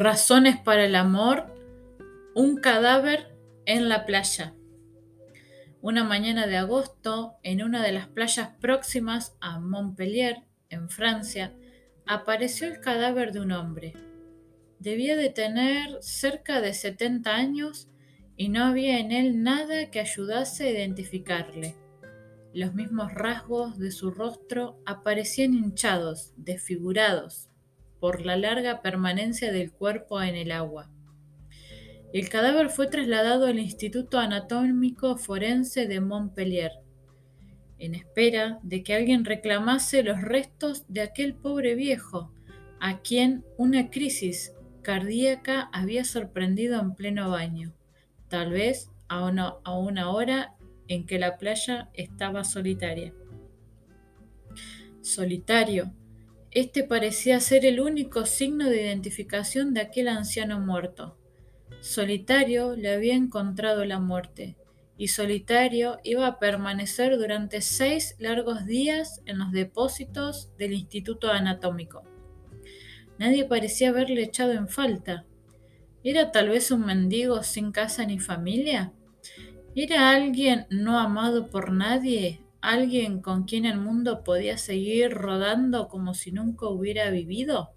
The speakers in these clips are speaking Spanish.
Razones para el amor, un cadáver en la playa. Una mañana de agosto, en una de las playas próximas a Montpellier, en Francia, apareció el cadáver de un hombre. Debía de tener cerca de 70 años y no había en él nada que ayudase a identificarle. Los mismos rasgos de su rostro aparecían hinchados, desfigurados, por la larga permanencia del cuerpo en el agua. El cadáver fue trasladado al Instituto Anatómico Forense de Montpellier, en espera de que alguien reclamase los restos de aquel pobre viejo, a quien una crisis cardíaca había sorprendido en pleno baño, tal vez a una, a una hora en que la playa estaba solitaria. Solitario, este parecía ser el único signo de identificación de aquel anciano muerto. Solitario le había encontrado la muerte, y solitario iba a permanecer durante seis largos días en los depósitos del Instituto Anatómico. Nadie parecía haberle echado en falta. ¿Era tal vez un mendigo sin casa ni familia? ¿Era alguien no amado por nadie alguien con quien el mundo podía seguir rodando como si nunca hubiera vivido?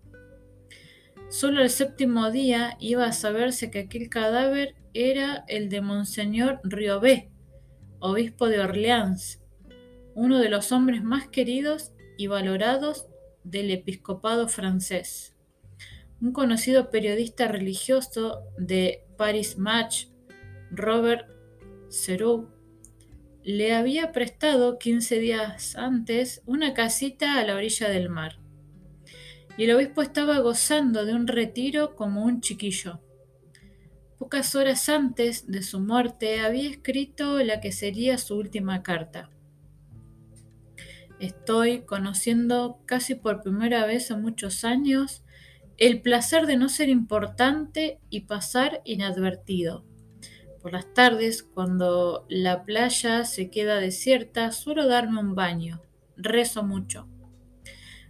Solo el séptimo día iba a saberse que aquel cadáver era el de Monseñor Riobé, obispo de Orleans, uno de los hombres más queridos y valorados del episcopado francés. Un conocido periodista religioso de Paris Match, Robert Seroux, le había prestado 15 días antes una casita a la orilla del mar. Y el obispo estaba gozando de un retiro como un chiquillo. Pocas horas antes de su muerte había escrito la que sería su última carta. Estoy conociendo casi por primera vez en muchos años el placer de no ser importante y pasar inadvertido por las tardes, cuando la playa se queda desierta, suelo darme un baño. Rezo mucho.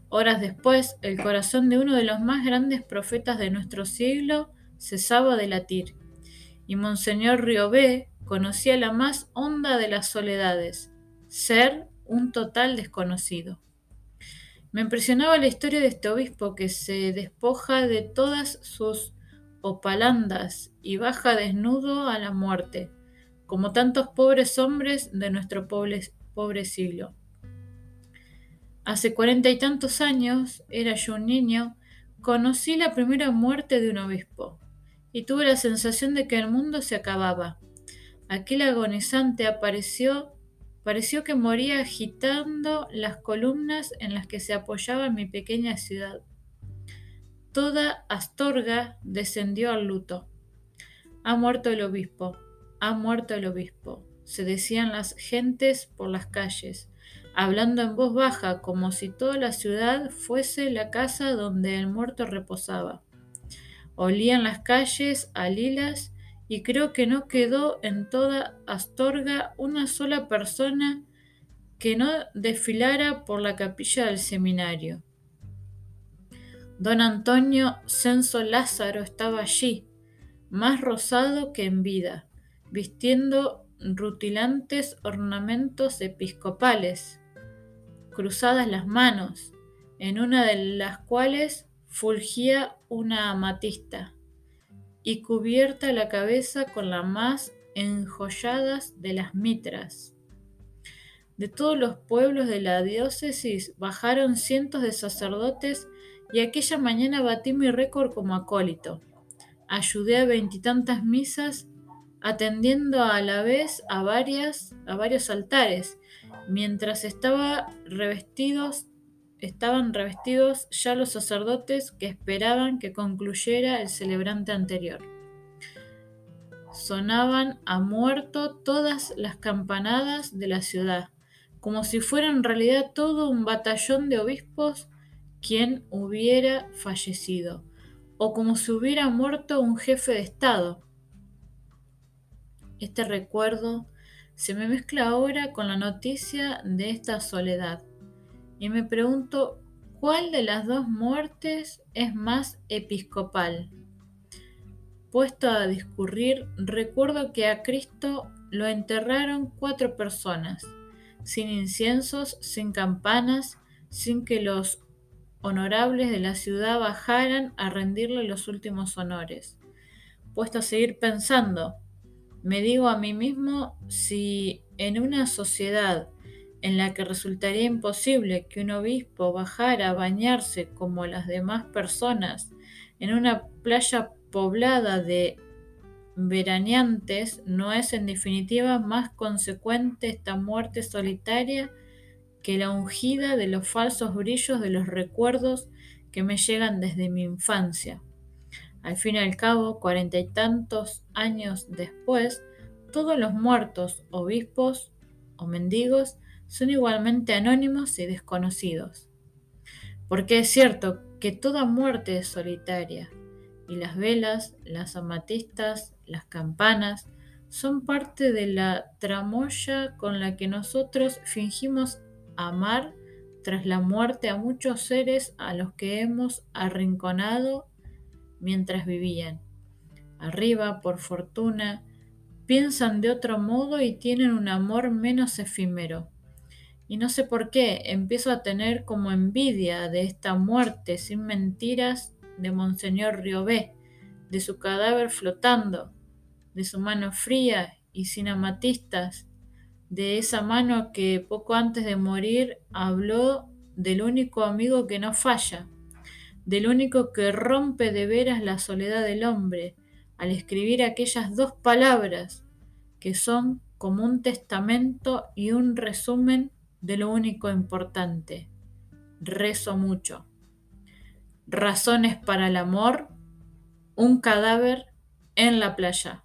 Horas después, el corazón de uno de los más grandes profetas de nuestro siglo cesaba de latir, y Monseñor Riobé conocía la más honda de las soledades, ser un total desconocido. Me impresionaba la historia de este obispo que se despoja de todas sus opalandas y baja desnudo a la muerte, como tantos pobres hombres de nuestro pobre, pobre siglo. Hace cuarenta y tantos años, era yo un niño, conocí la primera muerte de un obispo y tuve la sensación de que el mundo se acababa. Aquel agonizante apareció, pareció que moría agitando las columnas en las que se apoyaba mi pequeña ciudad. Toda Astorga descendió al luto. Ha muerto el obispo, ha muerto el obispo, se decían las gentes por las calles, hablando en voz baja como si toda la ciudad fuese la casa donde el muerto reposaba. Olían las calles a lilas y creo que no quedó en toda Astorga una sola persona que no desfilara por la capilla del seminario. Don Antonio Censo Lázaro estaba allí, más rosado que en vida, vistiendo rutilantes ornamentos episcopales, cruzadas las manos, en una de las cuales fulgía una amatista, y cubierta la cabeza con las más enjolladas de las mitras. De todos los pueblos de la diócesis bajaron cientos de sacerdotes y aquella mañana batí mi récord como acólito. Ayudé a veintitantas misas, atendiendo a la vez a, varias, a varios altares, mientras estaba revestidos, estaban revestidos ya los sacerdotes que esperaban que concluyera el celebrante anterior. Sonaban a muerto todas las campanadas de la ciudad, como si fuera en realidad todo un batallón de obispos quien hubiera fallecido, o como si hubiera muerto un jefe de Estado. Este recuerdo se me mezcla ahora con la noticia de esta soledad, y me pregunto cuál de las dos muertes es más episcopal. puesto a discurrir, recuerdo que a Cristo lo enterraron cuatro personas, sin inciensos, sin campanas, sin que los honorables de la ciudad bajaran a rendirle los últimos honores. Puesto a seguir pensando, me digo a mí mismo si en una sociedad en la que resultaría imposible que un obispo bajara a bañarse como las demás personas en una playa poblada de veraneantes, no es en definitiva más consecuente esta muerte solitaria que la ungida de los falsos brillos de los recuerdos que me llegan desde mi infancia. Al fin y al cabo, cuarenta y tantos años después, todos los muertos, obispos o mendigos, son igualmente anónimos y desconocidos. Porque es cierto que toda muerte es solitaria, y las velas, las amatistas, las campanas, son parte de la tramoya con la que nosotros fingimos amar tras la muerte a muchos seres a los que hemos arrinconado mientras vivían. Arriba, por fortuna, piensan de otro modo y tienen un amor menos efímero. Y no sé por qué, empiezo a tener como envidia de esta muerte sin mentiras de Monseñor Riobé, de su cadáver flotando, de su mano fría y sin amatistas, de esa mano que poco antes de morir habló del único amigo que no falla, del único que rompe de veras la soledad del hombre, al escribir aquellas dos palabras que son como un testamento y un resumen de lo único importante. Rezo mucho. Razones para el amor, un cadáver en la playa.